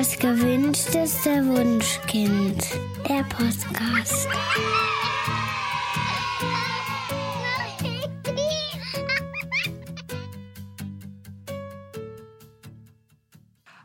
Das gewünschteste Wunschkind. Der Podcast.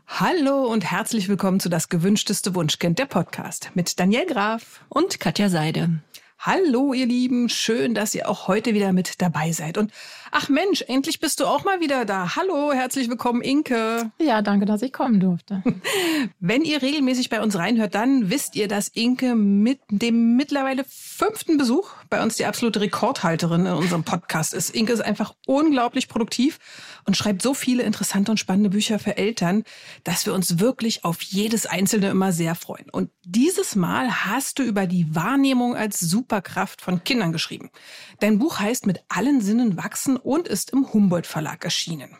Hallo und herzlich willkommen zu Das gewünschteste Wunschkind, der Podcast mit Daniel Graf und Katja Seide. Hallo, ihr Lieben. Schön, dass ihr auch heute wieder mit dabei seid. Und ach Mensch, endlich bist du auch mal wieder da. Hallo, herzlich willkommen, Inke. Ja, danke, dass ich kommen durfte. Wenn ihr regelmäßig bei uns reinhört, dann wisst ihr, dass Inke mit dem mittlerweile fünften Besuch bei uns die absolute Rekordhalterin in unserem Podcast ist. Inke ist einfach unglaublich produktiv und schreibt so viele interessante und spannende Bücher für Eltern, dass wir uns wirklich auf jedes einzelne immer sehr freuen. Und dieses Mal hast du über die Wahrnehmung als Superkraft von Kindern geschrieben. Dein Buch heißt Mit allen Sinnen wachsen und ist im Humboldt Verlag erschienen.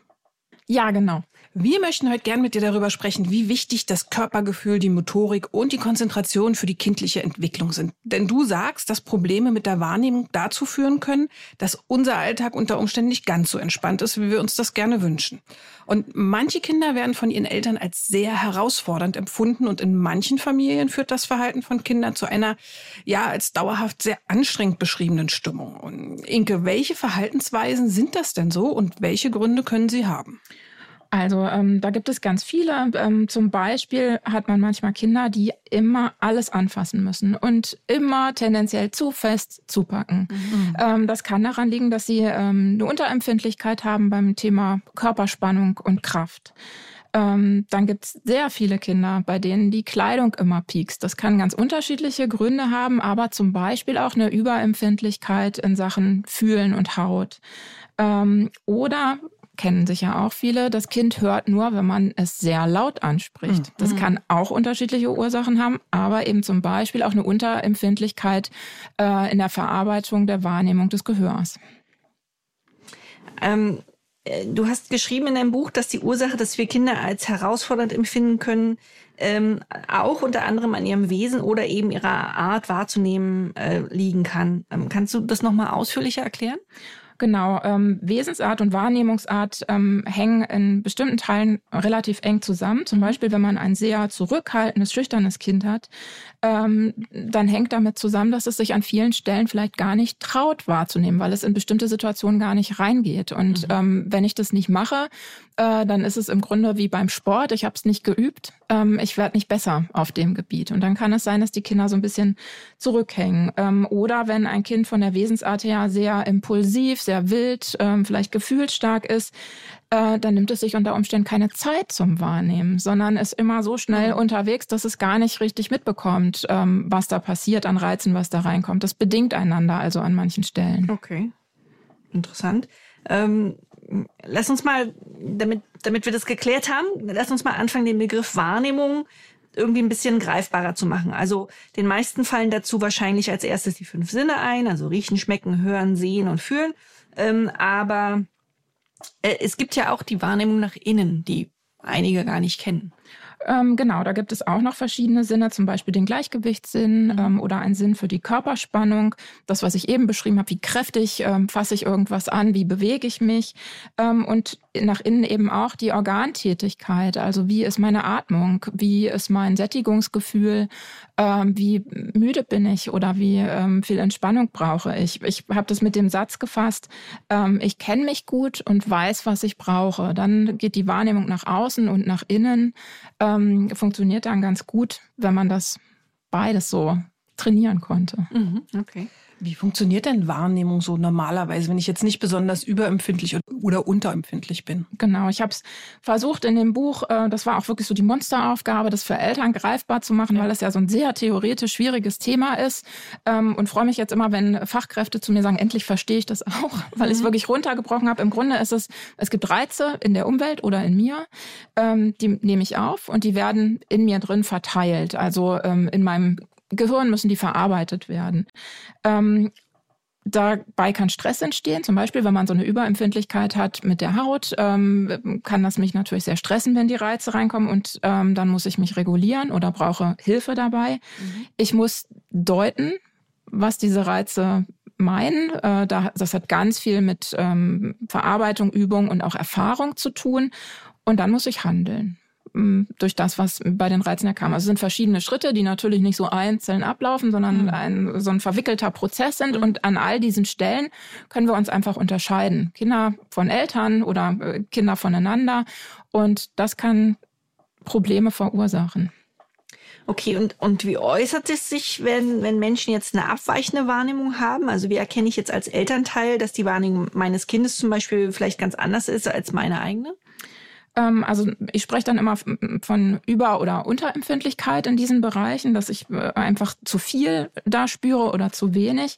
Ja, genau. Wir möchten heute gern mit dir darüber sprechen, wie wichtig das Körpergefühl, die Motorik und die Konzentration für die kindliche Entwicklung sind. Denn du sagst, dass Probleme mit der Wahrnehmung dazu führen können, dass unser Alltag unter Umständen nicht ganz so entspannt ist, wie wir uns das gerne wünschen. Und manche Kinder werden von ihren Eltern als sehr herausfordernd empfunden und in manchen Familien führt das Verhalten von Kindern zu einer, ja, als dauerhaft sehr anstrengend beschriebenen Stimmung. Und Inke, welche Verhaltensweisen sind das denn so und welche Gründe können sie haben? Also ähm, da gibt es ganz viele. Ähm, zum Beispiel hat man manchmal Kinder, die immer alles anfassen müssen und immer tendenziell zu fest zupacken. Mhm. Ähm, das kann daran liegen, dass sie ähm, eine Unterempfindlichkeit haben beim Thema Körperspannung und Kraft. Ähm, dann gibt es sehr viele Kinder, bei denen die Kleidung immer piekst. Das kann ganz unterschiedliche Gründe haben, aber zum Beispiel auch eine Überempfindlichkeit in Sachen Fühlen und Haut. Ähm, oder kennen sicher auch viele. Das Kind hört nur, wenn man es sehr laut anspricht. Mhm. Das kann auch unterschiedliche Ursachen haben, aber eben zum Beispiel auch eine Unterempfindlichkeit äh, in der Verarbeitung der Wahrnehmung des Gehörs. Ähm, äh, du hast geschrieben in deinem Buch, dass die Ursache, dass wir Kinder als herausfordernd empfinden können, ähm, auch unter anderem an ihrem Wesen oder eben ihrer Art wahrzunehmen äh, liegen kann. Ähm, kannst du das nochmal ausführlicher erklären? Genau, ähm, Wesensart und Wahrnehmungsart ähm, hängen in bestimmten Teilen relativ eng zusammen. Zum Beispiel, wenn man ein sehr zurückhaltendes, schüchternes Kind hat, ähm, dann hängt damit zusammen, dass es sich an vielen Stellen vielleicht gar nicht traut wahrzunehmen, weil es in bestimmte Situationen gar nicht reingeht. Und mhm. ähm, wenn ich das nicht mache, äh, dann ist es im Grunde wie beim Sport. Ich habe es nicht geübt. Ähm, ich werde nicht besser auf dem Gebiet. Und dann kann es sein, dass die Kinder so ein bisschen zurückhängen. Ähm, oder wenn ein Kind von der Wesensart her sehr impulsiv, sehr wild, ähm, vielleicht gefühlsstark ist, äh, dann nimmt es sich unter Umständen keine Zeit zum Wahrnehmen, sondern ist immer so schnell mhm. unterwegs, dass es gar nicht richtig mitbekommt, ähm, was da passiert an Reizen, was da reinkommt. Das bedingt einander also an manchen Stellen. Okay. Interessant. Ähm, lass uns mal, damit, damit wir das geklärt haben, lass uns mal anfangen, den Begriff Wahrnehmung irgendwie ein bisschen greifbarer zu machen. Also den meisten fallen dazu wahrscheinlich als erstes die fünf Sinne ein, also riechen, schmecken, hören, sehen und fühlen. Ähm, aber äh, es gibt ja auch die Wahrnehmung nach innen, die einige gar nicht kennen. Ähm, genau, da gibt es auch noch verschiedene Sinne, zum Beispiel den Gleichgewichtssinn mhm. ähm, oder einen Sinn für die Körperspannung. Das, was ich eben beschrieben habe, wie kräftig ähm, fasse ich irgendwas an, wie bewege ich mich. Ähm, und nach innen eben auch die Organtätigkeit, also wie ist meine Atmung, wie ist mein Sättigungsgefühl, ähm, wie müde bin ich oder wie ähm, viel Entspannung brauche ich. Ich habe das mit dem Satz gefasst, ich kenne mich gut und weiß, was ich brauche. Dann geht die Wahrnehmung nach außen und nach innen, ähm, funktioniert dann ganz gut, wenn man das beides so trainieren konnte. Mhm, okay. Wie funktioniert denn Wahrnehmung so normalerweise, wenn ich jetzt nicht besonders überempfindlich oder unterempfindlich bin? Genau, ich habe es versucht in dem Buch, äh, das war auch wirklich so die Monsteraufgabe, das für Eltern greifbar zu machen, ja. weil das ja so ein sehr theoretisch schwieriges Thema ist. Ähm, und freue mich jetzt immer, wenn Fachkräfte zu mir sagen, endlich verstehe ich das auch, weil mhm. ich es wirklich runtergebrochen habe. Im Grunde ist es, es gibt Reize in der Umwelt oder in mir, ähm, die nehme ich auf und die werden in mir drin verteilt. Also ähm, in meinem Gehirn müssen die verarbeitet werden. Ähm, Dabei kann Stress entstehen, zum Beispiel, wenn man so eine Überempfindlichkeit hat mit der Haut, ähm, kann das mich natürlich sehr stressen, wenn die Reize reinkommen und ähm, dann muss ich mich regulieren oder brauche Hilfe dabei. Mhm. Ich muss deuten, was diese Reize meinen. Äh, das hat ganz viel mit ähm, Verarbeitung, Übung und auch Erfahrung zu tun und dann muss ich handeln. Durch das, was bei den Reizen kam. Also es sind verschiedene Schritte, die natürlich nicht so einzeln ablaufen, sondern mhm. ein, so ein verwickelter Prozess sind. Mhm. Und an all diesen Stellen können wir uns einfach unterscheiden. Kinder von Eltern oder äh, Kinder voneinander. Und das kann Probleme verursachen. Okay, und, und wie äußert es sich, wenn, wenn Menschen jetzt eine abweichende Wahrnehmung haben? Also wie erkenne ich jetzt als Elternteil, dass die Wahrnehmung meines Kindes zum Beispiel vielleicht ganz anders ist als meine eigene? Ähm, also ich spreche dann immer von Über- oder Unterempfindlichkeit in diesen Bereichen, dass ich äh, einfach zu viel da spüre oder zu wenig.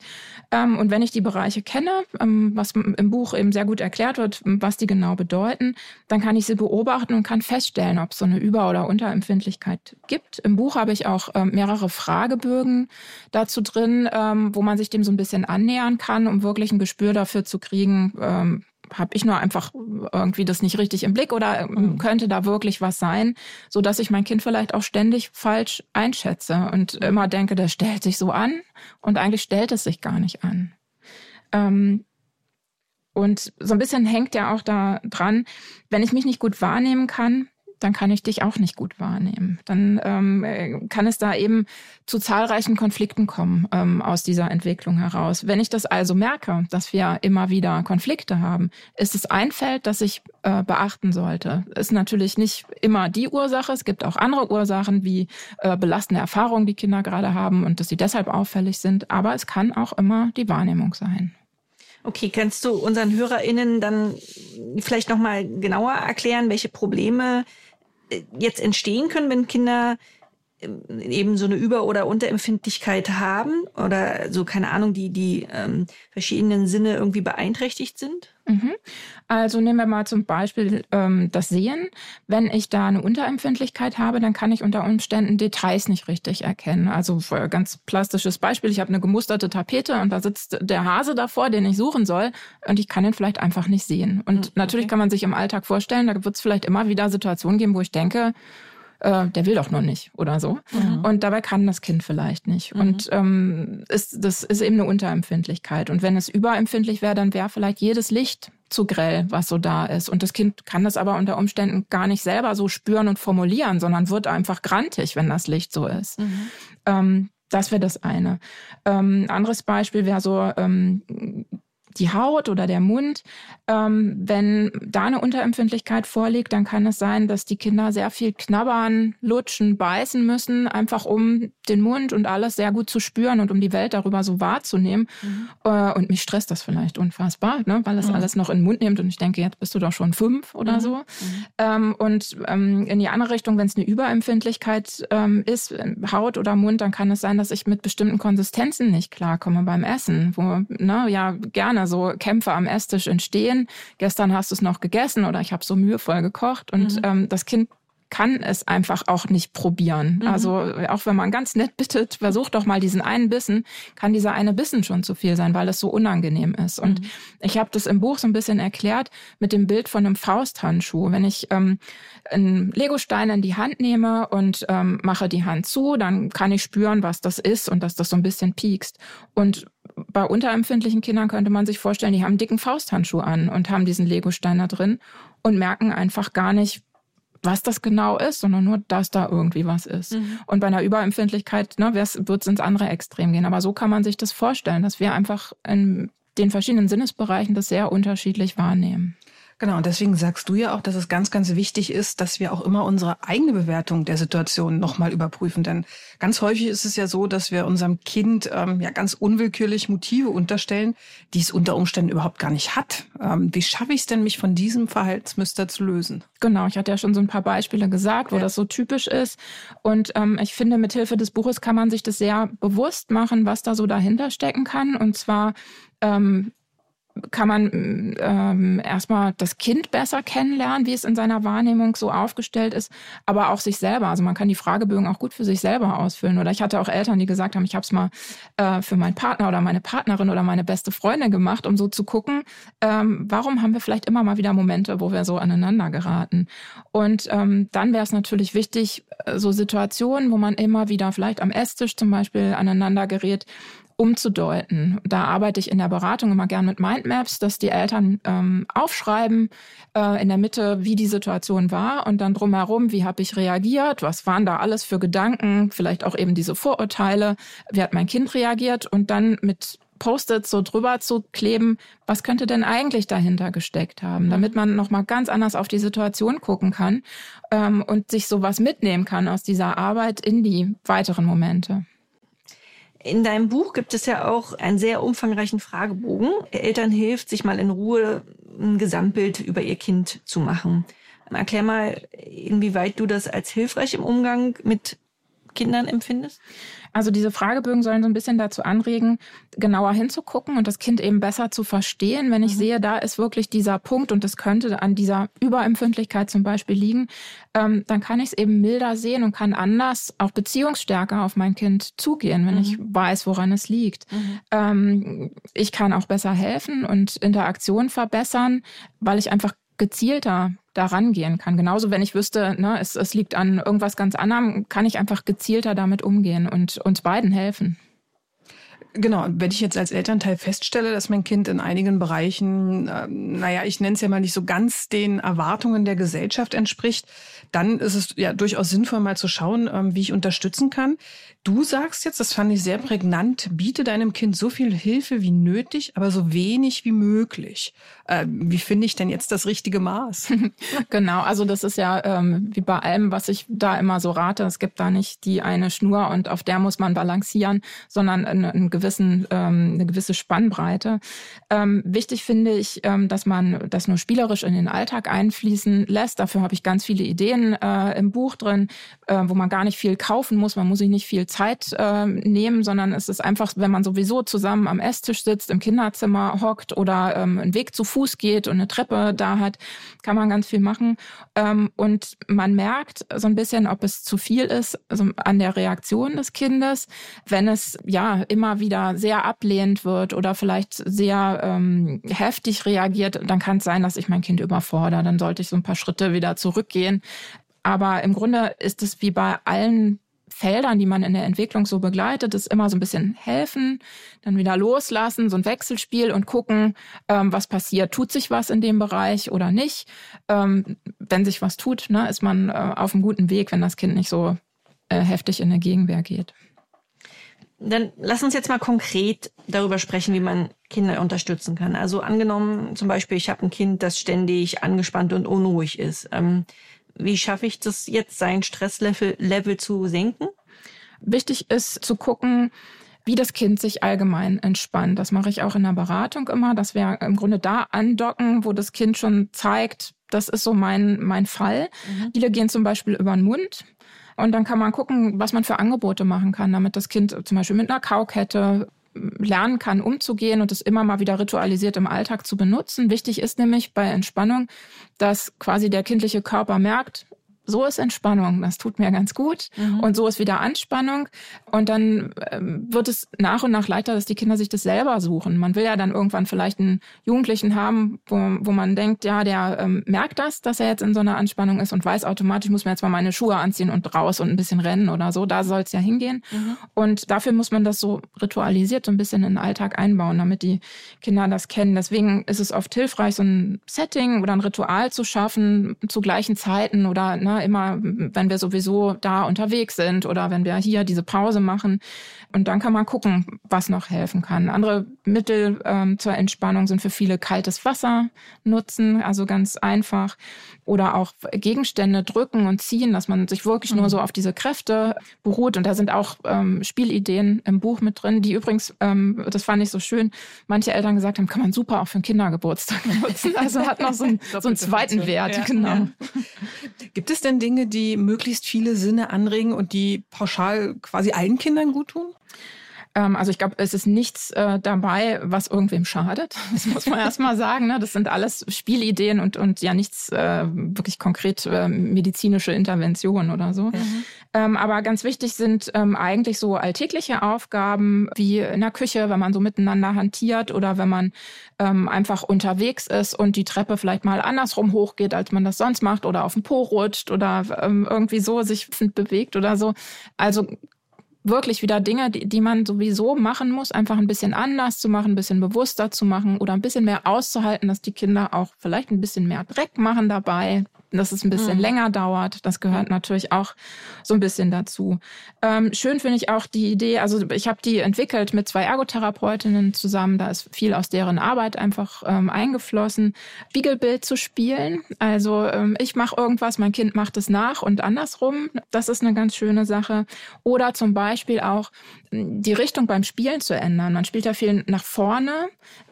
Ähm, und wenn ich die Bereiche kenne, ähm, was im Buch eben sehr gut erklärt wird, was die genau bedeuten, dann kann ich sie beobachten und kann feststellen, ob es so eine Über- oder Unterempfindlichkeit gibt. Im Buch habe ich auch mehrere Fragebögen dazu drin, wo man sich dem so ein bisschen annähern kann, um wirklich ein Gespür dafür zu kriegen, habe ich nur einfach irgendwie das nicht richtig im Blick oder ähm, mhm. könnte da wirklich was sein, so dass ich mein Kind vielleicht auch ständig falsch einschätze und immer denke, das stellt sich so an und eigentlich stellt es sich gar nicht an. Ähm, und so ein bisschen hängt ja auch da dran, wenn ich mich nicht gut wahrnehmen kann, dann kann ich dich auch nicht gut wahrnehmen. Dann ähm, äh, kann es da eben zu zahlreichen Konflikten kommen ähm, aus dieser Entwicklung heraus. Wenn ich das also merke, dass wir immer wieder Konflikte haben, ist es ein Feld, das ich äh, beachten sollte. Ist natürlich nicht immer die Ursache. Es gibt auch andere Ursachen wie äh, belastende Erfahrungen, die Kinder gerade haben und dass sie deshalb auffällig sind. Aber es kann auch immer die Wahrnehmung sein. Okay, kannst du unseren HörerInnen dann vielleicht nochmal genauer erklären, welche Probleme jetzt entstehen können, wenn Kinder ähm, eben so eine Über- oder Unterempfindlichkeit haben oder so, keine Ahnung, die, die ähm, verschiedenen Sinne irgendwie beeinträchtigt sind? Mhm. Also nehmen wir mal zum Beispiel ähm, das Sehen. Wenn ich da eine Unterempfindlichkeit habe, dann kann ich unter Umständen Details nicht richtig erkennen. Also ganz plastisches Beispiel, ich habe eine gemusterte Tapete und da sitzt der Hase davor, den ich suchen soll und ich kann ihn vielleicht einfach nicht sehen. Und mhm, natürlich kann man sich im Alltag vorstellen, da wird es vielleicht immer wieder Situationen geben, wo ich denke, äh, der will doch noch nicht oder so. Mhm. Und dabei kann das Kind vielleicht nicht. Mhm. Und ähm, ist, das ist eben eine Unterempfindlichkeit. Und wenn es überempfindlich wäre, dann wäre vielleicht jedes Licht zu grell, was so da ist. Und das Kind kann das aber unter Umständen gar nicht selber so spüren und formulieren, sondern wird einfach grantig, wenn das Licht so ist. Mhm. Ähm, das wäre das eine. Ähm, anderes Beispiel wäre so ähm, die Haut oder der Mund. Ähm, wenn da eine Unterempfindlichkeit vorliegt, dann kann es sein, dass die Kinder sehr viel knabbern, lutschen, beißen müssen, einfach um den Mund und alles sehr gut zu spüren und um die Welt darüber so wahrzunehmen. Mhm. Äh, und mich stresst das vielleicht unfassbar, ne? weil es mhm. alles noch in den Mund nimmt und ich denke, jetzt bist du doch schon fünf oder mhm. so. Mhm. Ähm, und ähm, in die andere Richtung, wenn es eine Überempfindlichkeit ähm, ist, Haut oder Mund, dann kann es sein, dass ich mit bestimmten Konsistenzen nicht klarkomme beim Essen, wo, ne, ja, gerne so Kämpfe am Esstisch entstehen. Gestern hast du es noch gegessen oder ich habe so mühevoll gekocht und mhm. ähm, das Kind kann es einfach auch nicht probieren. Mhm. Also auch wenn man ganz nett bittet, versucht doch mal diesen einen Bissen, kann dieser eine Bissen schon zu viel sein, weil es so unangenehm ist. Und mhm. ich habe das im Buch so ein bisschen erklärt mit dem Bild von einem Fausthandschuh. Wenn ich ähm, einen Legostein in die Hand nehme und ähm, mache die Hand zu, dann kann ich spüren, was das ist und dass das so ein bisschen piekst. Und bei unterempfindlichen Kindern könnte man sich vorstellen, die haben einen dicken Fausthandschuh an und haben diesen Legostein da drin und merken einfach gar nicht, was das genau ist, sondern nur, dass da irgendwie was ist. Mhm. Und bei einer Überempfindlichkeit ne, wird es ins andere Extrem gehen. Aber so kann man sich das vorstellen, dass wir einfach in den verschiedenen Sinnesbereichen das sehr unterschiedlich wahrnehmen. Genau, und deswegen sagst du ja auch, dass es ganz, ganz wichtig ist, dass wir auch immer unsere eigene Bewertung der Situation nochmal überprüfen. Denn ganz häufig ist es ja so, dass wir unserem Kind ähm, ja ganz unwillkürlich Motive unterstellen, die es unter Umständen überhaupt gar nicht hat. Ähm, wie schaffe ich es denn, mich von diesem Verhaltensmuster zu lösen? Genau, ich hatte ja schon so ein paar Beispiele gesagt, wo ja. das so typisch ist. Und ähm, ich finde, mit Hilfe des Buches kann man sich das sehr bewusst machen, was da so dahinter stecken kann. Und zwar ähm, kann man ähm, erstmal das Kind besser kennenlernen, wie es in seiner Wahrnehmung so aufgestellt ist, aber auch sich selber. Also man kann die Fragebögen auch gut für sich selber ausfüllen. Oder ich hatte auch Eltern, die gesagt haben, ich habe es mal äh, für meinen Partner oder meine Partnerin oder meine beste Freundin gemacht, um so zu gucken, ähm, warum haben wir vielleicht immer mal wieder Momente, wo wir so aneinander geraten. Und ähm, dann wäre es natürlich wichtig, äh, so Situationen, wo man immer wieder vielleicht am Esstisch zum Beispiel aneinander gerät, umzudeuten. Da arbeite ich in der Beratung immer gern mit Mindmaps, dass die Eltern ähm, aufschreiben äh, in der Mitte, wie die Situation war und dann drumherum, wie habe ich reagiert, was waren da alles für Gedanken, vielleicht auch eben diese Vorurteile, wie hat mein Kind reagiert und dann mit Post-its so drüber zu kleben, was könnte denn eigentlich dahinter gesteckt haben, mhm. damit man nochmal ganz anders auf die Situation gucken kann ähm, und sich sowas mitnehmen kann aus dieser Arbeit in die weiteren Momente. In deinem Buch gibt es ja auch einen sehr umfangreichen Fragebogen. Eltern hilft, sich mal in Ruhe ein Gesamtbild über ihr Kind zu machen. Erklär mal, inwieweit du das als hilfreich im Umgang mit Kindern empfindest? Also diese Fragebögen sollen so ein bisschen dazu anregen, genauer hinzugucken und das Kind eben besser zu verstehen. Wenn ich mhm. sehe, da ist wirklich dieser Punkt und das könnte an dieser Überempfindlichkeit zum Beispiel liegen, ähm, dann kann ich es eben milder sehen und kann anders, auch beziehungsstärker auf mein Kind zugehen, wenn mhm. ich weiß, woran es liegt. Mhm. Ähm, ich kann auch besser helfen und Interaktion verbessern, weil ich einfach gezielter da rangehen kann. Genauso, wenn ich wüsste, ne, es, es liegt an irgendwas ganz anderem, kann ich einfach gezielter damit umgehen und uns beiden helfen. Genau, wenn ich jetzt als Elternteil feststelle, dass mein Kind in einigen Bereichen, äh, naja, ich nenne es ja mal nicht so ganz den Erwartungen der Gesellschaft entspricht, dann ist es ja durchaus sinnvoll, mal zu schauen, ähm, wie ich unterstützen kann. Du sagst jetzt, das fand ich sehr prägnant, biete deinem Kind so viel Hilfe wie nötig, aber so wenig wie möglich. Äh, wie finde ich denn jetzt das richtige Maß? genau, also das ist ja ähm, wie bei allem, was ich da immer so rate. Es gibt da nicht die eine Schnur und auf der muss man balancieren, sondern eine, eine, gewissen, ähm, eine gewisse Spannbreite. Ähm, wichtig finde ich, ähm, dass man das nur spielerisch in den Alltag einfließen lässt. Dafür habe ich ganz viele Ideen äh, im Buch drin, äh, wo man gar nicht viel kaufen muss. Man muss sich nicht viel Zeit äh, nehmen, sondern es ist einfach, wenn man sowieso zusammen am Esstisch sitzt, im Kinderzimmer hockt oder ähm, einen Weg zu Fuß geht und eine Treppe da hat, kann man ganz viel machen. Ähm, und man merkt so ein bisschen, ob es zu viel ist, also an der Reaktion des Kindes, wenn es ja immer wieder sehr ablehnend wird oder vielleicht sehr ähm, heftig reagiert, dann kann es sein, dass ich mein Kind überfordere. Dann sollte ich so ein paar Schritte wieder zurückgehen. Aber im Grunde ist es wie bei allen Feldern, die man in der Entwicklung so begleitet, ist immer so ein bisschen helfen, dann wieder loslassen, so ein Wechselspiel und gucken, ähm, was passiert. Tut sich was in dem Bereich oder nicht? Ähm, wenn sich was tut, ne, ist man äh, auf einem guten Weg, wenn das Kind nicht so äh, heftig in der Gegenwehr geht. Dann lass uns jetzt mal konkret darüber sprechen, wie man Kinder unterstützen kann. Also angenommen, zum Beispiel, ich habe ein Kind, das ständig angespannt und unruhig ist. Ähm, wie schaffe ich das jetzt, sein Stresslevel Level zu senken? Wichtig ist zu gucken, wie das Kind sich allgemein entspannt. Das mache ich auch in der Beratung immer, dass wir im Grunde da andocken, wo das Kind schon zeigt, das ist so mein, mein Fall. Mhm. Viele gehen zum Beispiel über den Mund. Und dann kann man gucken, was man für Angebote machen kann, damit das Kind zum Beispiel mit einer Kaukette lernen kann, umzugehen und es immer mal wieder ritualisiert im Alltag zu benutzen. Wichtig ist nämlich bei Entspannung, dass quasi der kindliche Körper merkt, so ist Entspannung, das tut mir ganz gut. Mhm. Und so ist wieder Anspannung. Und dann ähm, wird es nach und nach leichter, dass die Kinder sich das selber suchen. Man will ja dann irgendwann vielleicht einen Jugendlichen haben, wo, wo man denkt, ja, der ähm, merkt das, dass er jetzt in so einer Anspannung ist und weiß automatisch, muss man jetzt mal meine Schuhe anziehen und raus und ein bisschen rennen oder so. Da soll es ja hingehen. Mhm. Und dafür muss man das so ritualisiert so ein bisschen in den Alltag einbauen, damit die Kinder das kennen. Deswegen ist es oft hilfreich, so ein Setting oder ein Ritual zu schaffen zu gleichen Zeiten oder ne, immer, wenn wir sowieso da unterwegs sind oder wenn wir hier diese Pause machen. Und dann kann man gucken, was noch helfen kann. Andere Mittel ähm, zur Entspannung sind für viele kaltes Wasser nutzen, also ganz einfach. Oder auch Gegenstände drücken und ziehen, dass man sich wirklich mhm. nur so auf diese Kräfte beruht. Und da sind auch ähm, Spielideen im Buch mit drin, die übrigens, ähm, das fand ich so schön, manche Eltern gesagt haben, kann man super auch für einen Kindergeburtstag nutzen. Also hat noch so, ein, so einen zweiten Wert, ja, genau. Ja. Gibt es denn Dinge, die möglichst viele Sinne anregen und die pauschal quasi allen Kindern gut tun? Ähm, also ich glaube, es ist nichts äh, dabei, was irgendwem schadet. Das muss man erst mal sagen. Ne? Das sind alles Spielideen und, und ja nichts äh, wirklich konkret äh, medizinische Interventionen oder so. Mhm. Ähm, aber ganz wichtig sind ähm, eigentlich so alltägliche Aufgaben wie in der Küche, wenn man so miteinander hantiert oder wenn man ähm, einfach unterwegs ist und die Treppe vielleicht mal andersrum hochgeht, als man das sonst macht oder auf den Po rutscht oder ähm, irgendwie so sich bewegt oder so. Also wirklich wieder Dinge, die, die man sowieso machen muss, einfach ein bisschen anders zu machen, ein bisschen bewusster zu machen oder ein bisschen mehr auszuhalten, dass die Kinder auch vielleicht ein bisschen mehr Dreck machen dabei, dass es ein bisschen mhm. länger dauert. Das gehört natürlich auch so ein bisschen dazu. Ähm, schön finde ich auch die Idee, also ich habe die entwickelt mit zwei Ergotherapeutinnen zusammen. Da ist viel aus deren Arbeit einfach ähm, eingeflossen. Spiegelbild zu spielen. Also ähm, ich mache irgendwas, mein Kind macht es nach und andersrum. Das ist eine ganz schöne Sache. Oder zum Beispiel auch die Richtung beim Spielen zu ändern. Man spielt ja viel nach vorne,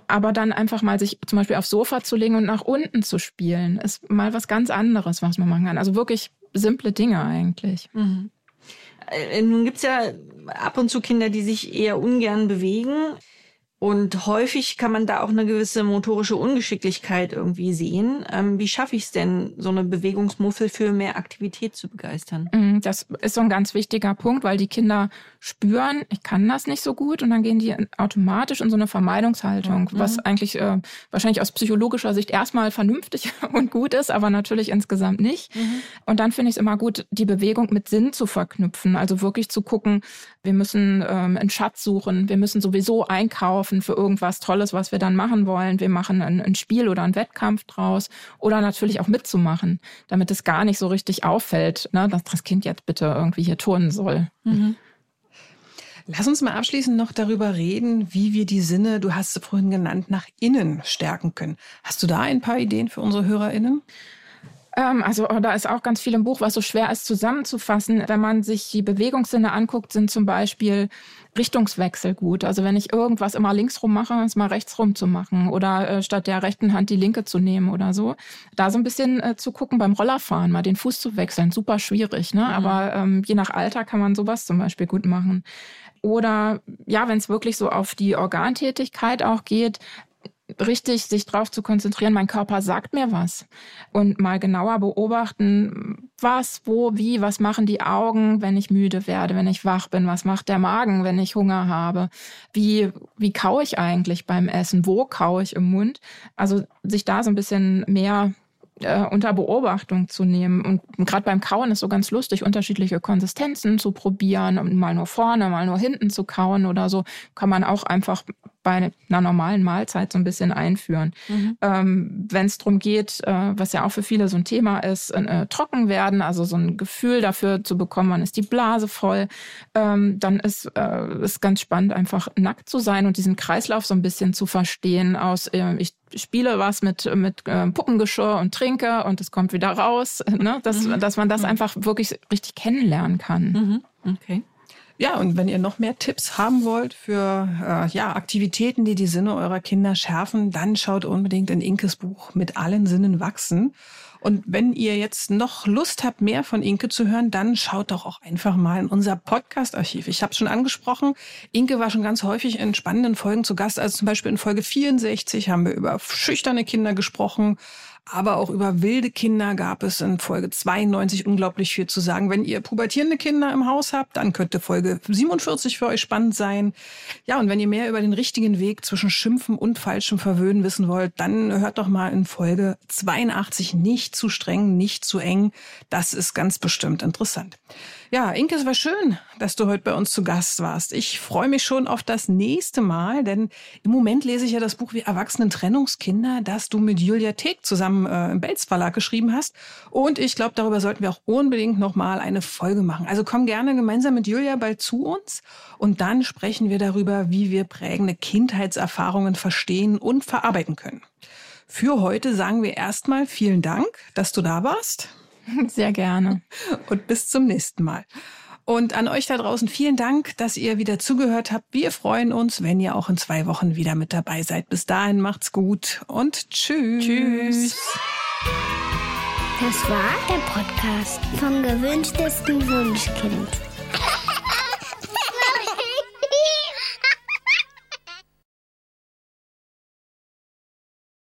aber dann einfach mal sich zum Beispiel aufs Sofa zu legen und nach unten zu spielen, ist mal was ganz anderes, was man machen kann. Also wirklich simple Dinge eigentlich. Mhm. Äh, nun gibt's ja ab und zu Kinder, die sich eher ungern bewegen. Und häufig kann man da auch eine gewisse motorische Ungeschicklichkeit irgendwie sehen. Ähm, wie schaffe ich es denn, so eine Bewegungsmuffel für mehr Aktivität zu begeistern? Mhm, das ist so ein ganz wichtiger Punkt, weil die Kinder spüren, ich kann das nicht so gut und dann gehen die automatisch in so eine Vermeidungshaltung, mhm. was eigentlich äh, wahrscheinlich aus psychologischer Sicht erstmal vernünftig und gut ist, aber natürlich insgesamt nicht. Mhm. Und dann finde ich es immer gut, die Bewegung mit Sinn zu verknüpfen. Also wirklich zu gucken, wir müssen ähm, einen Schatz suchen, wir müssen sowieso einkaufen für irgendwas Tolles, was wir dann machen wollen. Wir machen ein, ein Spiel oder einen Wettkampf draus oder natürlich auch mitzumachen, damit es gar nicht so richtig auffällt, ne, dass das Kind jetzt bitte irgendwie hier turnen soll. Mhm. Lass uns mal abschließend noch darüber reden, wie wir die Sinne, du hast sie vorhin genannt, nach innen stärken können. Hast du da ein paar Ideen für unsere HörerInnen? Ähm, also oh, da ist auch ganz viel im Buch, was so schwer ist zusammenzufassen. Wenn man sich die Bewegungssinne anguckt, sind zum Beispiel Richtungswechsel gut. Also wenn ich irgendwas immer links rum mache, es mal rechts rum zu machen oder äh, statt der rechten Hand die linke zu nehmen oder so. Da so ein bisschen äh, zu gucken beim Rollerfahren, mal den Fuß zu wechseln, super schwierig. Ne? Mhm. Aber ähm, je nach Alter kann man sowas zum Beispiel gut machen. Oder ja, wenn es wirklich so auf die Organtätigkeit auch geht, richtig sich darauf zu konzentrieren, mein Körper sagt mir was. Und mal genauer beobachten, was, wo, wie, was machen die Augen, wenn ich müde werde, wenn ich wach bin, was macht der Magen, wenn ich Hunger habe, wie, wie kaue ich eigentlich beim Essen, wo kaue ich im Mund. Also sich da so ein bisschen mehr äh, unter Beobachtung zu nehmen. Und gerade beim Kauen ist so ganz lustig, unterschiedliche Konsistenzen zu probieren und mal nur vorne, mal nur hinten zu kauen oder so, kann man auch einfach bei einer normalen Mahlzeit so ein bisschen einführen. Mhm. Ähm, Wenn es darum geht, äh, was ja auch für viele so ein Thema ist, äh, trocken werden, also so ein Gefühl dafür zu bekommen, wann ist die Blase voll, ähm, dann ist äh, ist ganz spannend, einfach nackt zu sein und diesen Kreislauf so ein bisschen zu verstehen aus, äh, ich spiele was mit, mit äh, Puppengeschirr und trinke und es kommt wieder raus, ne? dass, mhm. dass man das mhm. einfach wirklich richtig kennenlernen kann. Mhm. Okay. Ja, und wenn ihr noch mehr Tipps haben wollt für äh, ja, Aktivitäten, die die Sinne eurer Kinder schärfen, dann schaut unbedingt in Inkes Buch mit allen Sinnen wachsen. Und wenn ihr jetzt noch Lust habt, mehr von Inke zu hören, dann schaut doch auch einfach mal in unser Podcast-Archiv. Ich habe es schon angesprochen, Inke war schon ganz häufig in spannenden Folgen zu Gast. Also zum Beispiel in Folge 64 haben wir über schüchterne Kinder gesprochen, aber auch über wilde Kinder gab es in Folge 92 unglaublich viel zu sagen. Wenn ihr pubertierende Kinder im Haus habt, dann könnte Folge 47 für euch spannend sein. Ja, und wenn ihr mehr über den richtigen Weg zwischen Schimpfen und falschem Verwöhnen wissen wollt, dann hört doch mal in Folge 82 nicht zu streng, nicht zu eng. Das ist ganz bestimmt interessant. Ja, Inke, es war schön, dass du heute bei uns zu Gast warst. Ich freue mich schon auf das nächste Mal, denn im Moment lese ich ja das Buch wie Erwachsenen Trennungskinder, das du mit Julia Teck zusammen äh, im Belz Verlag geschrieben hast. Und ich glaube, darüber sollten wir auch unbedingt nochmal eine Folge machen. Also komm gerne gemeinsam mit Julia bald zu uns und dann sprechen wir darüber, wie wir prägende Kindheitserfahrungen verstehen und verarbeiten können. Für heute sagen wir erstmal vielen Dank, dass du da warst. Sehr gerne. Und bis zum nächsten Mal. Und an euch da draußen vielen Dank, dass ihr wieder zugehört habt. Wir freuen uns, wenn ihr auch in zwei Wochen wieder mit dabei seid. Bis dahin macht's gut und tschüss. Tschüss. Das war der Podcast vom gewünschtesten Wunschkind.